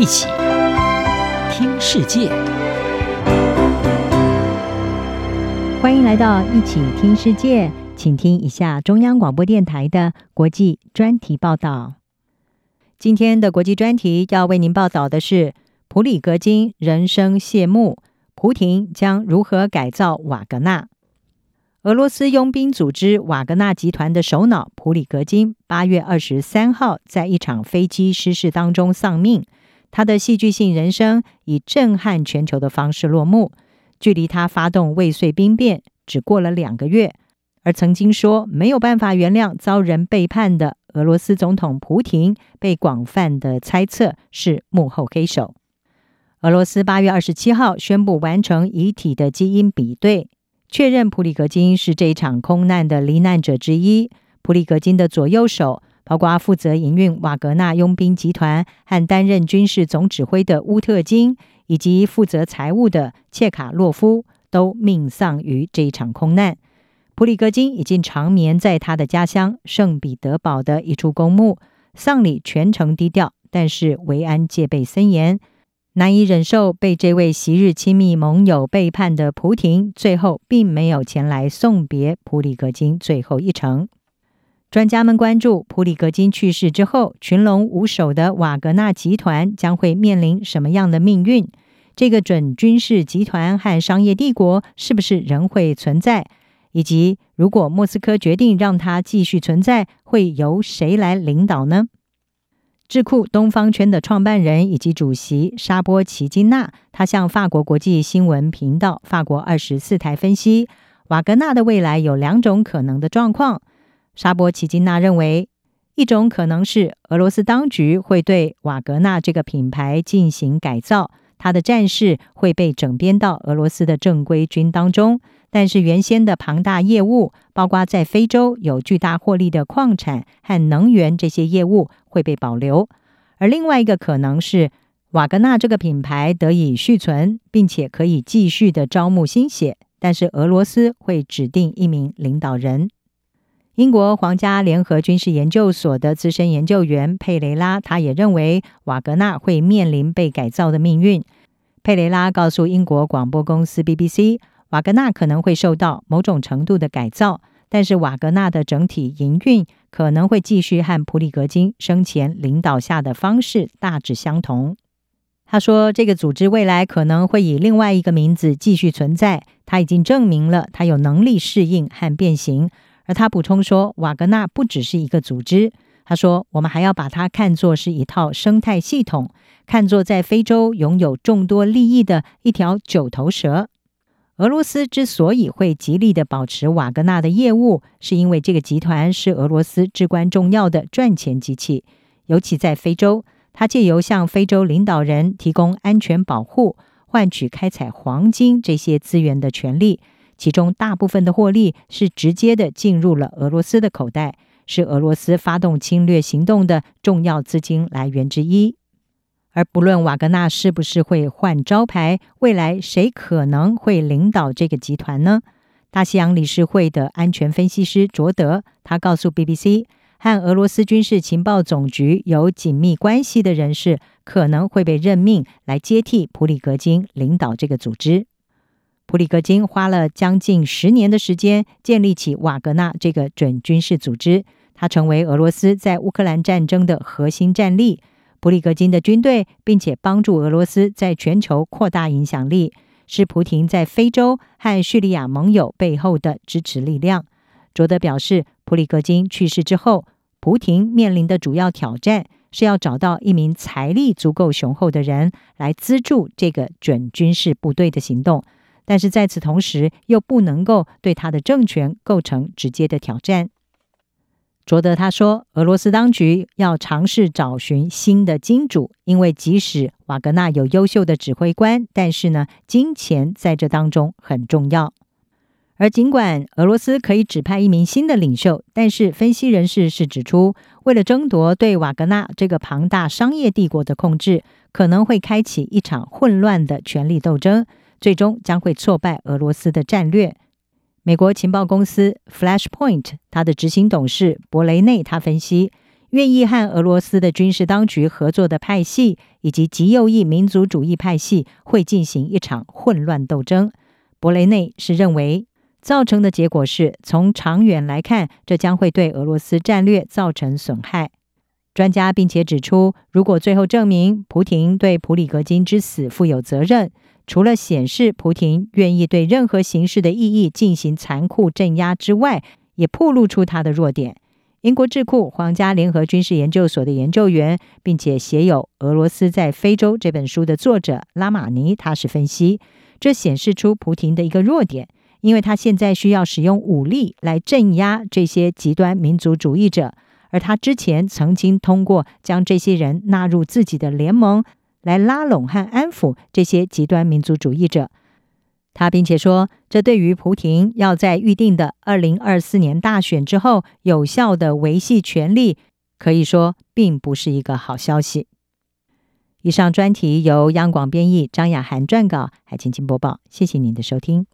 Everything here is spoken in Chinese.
一起听世界，欢迎来到一起听世界，请听一下中央广播电台的国际专题报道。今天的国际专题要为您报道的是普里格金人生谢幕，普亭将如何改造瓦格纳？俄罗斯佣兵组织瓦格纳集团的首脑普里格金，八月二十三号在一场飞机失事当中丧命。他的戏剧性人生以震撼全球的方式落幕。距离他发动未遂兵变只过了两个月，而曾经说没有办法原谅遭人背叛的俄罗斯总统普廷，被广泛的猜测是幕后黑手。俄罗斯八月二十七号宣布完成遗体的基因比对。确认普里格金是这一场空难的罹难者之一。普里格金的左右手，包括负责营运瓦格纳佣兵集团和担任军事总指挥的乌特金，以及负责财务的切卡洛夫，都命丧于这一场空难。普里戈金已经长眠在他的家乡圣彼得堡的一处公墓，丧礼全程低调，但是维安戒备森严。难以忍受被这位昔日亲密盟友背叛的普廷，最后并没有前来送别普里格金最后一程。专家们关注普里格金去世之后，群龙无首的瓦格纳集团将会面临什么样的命运？这个准军事集团和商业帝国是不是仍会存在？以及如果莫斯科决定让它继续存在，会由谁来领导呢？智库东方圈的创办人以及主席沙波奇金纳，他向法国国际新闻频道法国二十四台分析，瓦格纳的未来有两种可能的状况。沙波奇金娜认为，一种可能是俄罗斯当局会对瓦格纳这个品牌进行改造，他的战士会被整编到俄罗斯的正规军当中。但是原先的庞大业务，包括在非洲有巨大获利的矿产和能源这些业务会被保留，而另外一个可能是瓦格纳这个品牌得以续存，并且可以继续的招募新血，但是俄罗斯会指定一名领导人。英国皇家联合军事研究所的资深研究员佩雷拉，他也认为瓦格纳会面临被改造的命运。佩雷拉告诉英国广播公司 BBC。瓦格纳可能会受到某种程度的改造，但是瓦格纳的整体营运可能会继续和普里格金生前领导下的方式大致相同。他说，这个组织未来可能会以另外一个名字继续存在。他已经证明了他有能力适应和变形。而他补充说，瓦格纳不只是一个组织。他说，我们还要把它看作是一套生态系统，看作在非洲拥有众多利益的一条九头蛇。俄罗斯之所以会极力的保持瓦格纳的业务，是因为这个集团是俄罗斯至关重要的赚钱机器。尤其在非洲，它借由向非洲领导人提供安全保护，换取开采黄金这些资源的权利，其中大部分的获利是直接的进入了俄罗斯的口袋，是俄罗斯发动侵略行动的重要资金来源之一。而不论瓦格纳是不是会换招牌，未来谁可能会领导这个集团呢？大西洋理事会的安全分析师卓德，他告诉 BBC，和俄罗斯军事情报总局有紧密关系的人士可能会被任命来接替普里格金领导这个组织。普里格金花了将近十年的时间建立起瓦格纳这个准军事组织，他成为俄罗斯在乌克兰战争的核心战力。普里格金的军队，并且帮助俄罗斯在全球扩大影响力，是普廷在非洲和叙利亚盟友背后的支持力量。卓德表示，普里格金去世之后，普亭面临的主要挑战是要找到一名财力足够雄厚的人来资助这个准军事部队的行动，但是在此同时又不能够对他的政权构成直接的挑战。卓德他说：“俄罗斯当局要尝试找寻新的金主，因为即使瓦格纳有优秀的指挥官，但是呢，金钱在这当中很重要。而尽管俄罗斯可以指派一名新的领袖，但是分析人士是指出，为了争夺对瓦格纳这个庞大商业帝国的控制，可能会开启一场混乱的权力斗争，最终将会挫败俄罗斯的战略。”美国情报公司 Flashpoint，它的执行董事博雷内他分析，愿意和俄罗斯的军事当局合作的派系，以及极右翼民族主义派系会进行一场混乱斗争。博雷内是认为，造成的结果是从长远来看，这将会对俄罗斯战略造成损害。专家并且指出，如果最后证明普廷对普里格金之死负有责任，除了显示普亭愿意对任何形式的异议进行残酷镇压之外，也暴露出他的弱点。英国智库皇家联合军事研究所的研究员，并且写有《俄罗斯在非洲》这本书的作者拉马尼，他是分析，这显示出普亭的一个弱点，因为他现在需要使用武力来镇压这些极端民族主义者，而他之前曾经通过将这些人纳入自己的联盟，来拉拢和安抚这些极端民族主义者。他并且说，这对于普廷要在预定的二零二四年大选之后有效的维系权力，可以说并不是一个好消息。以上专题由央广编译，张雅涵撰稿，海青青播报。谢谢您的收听。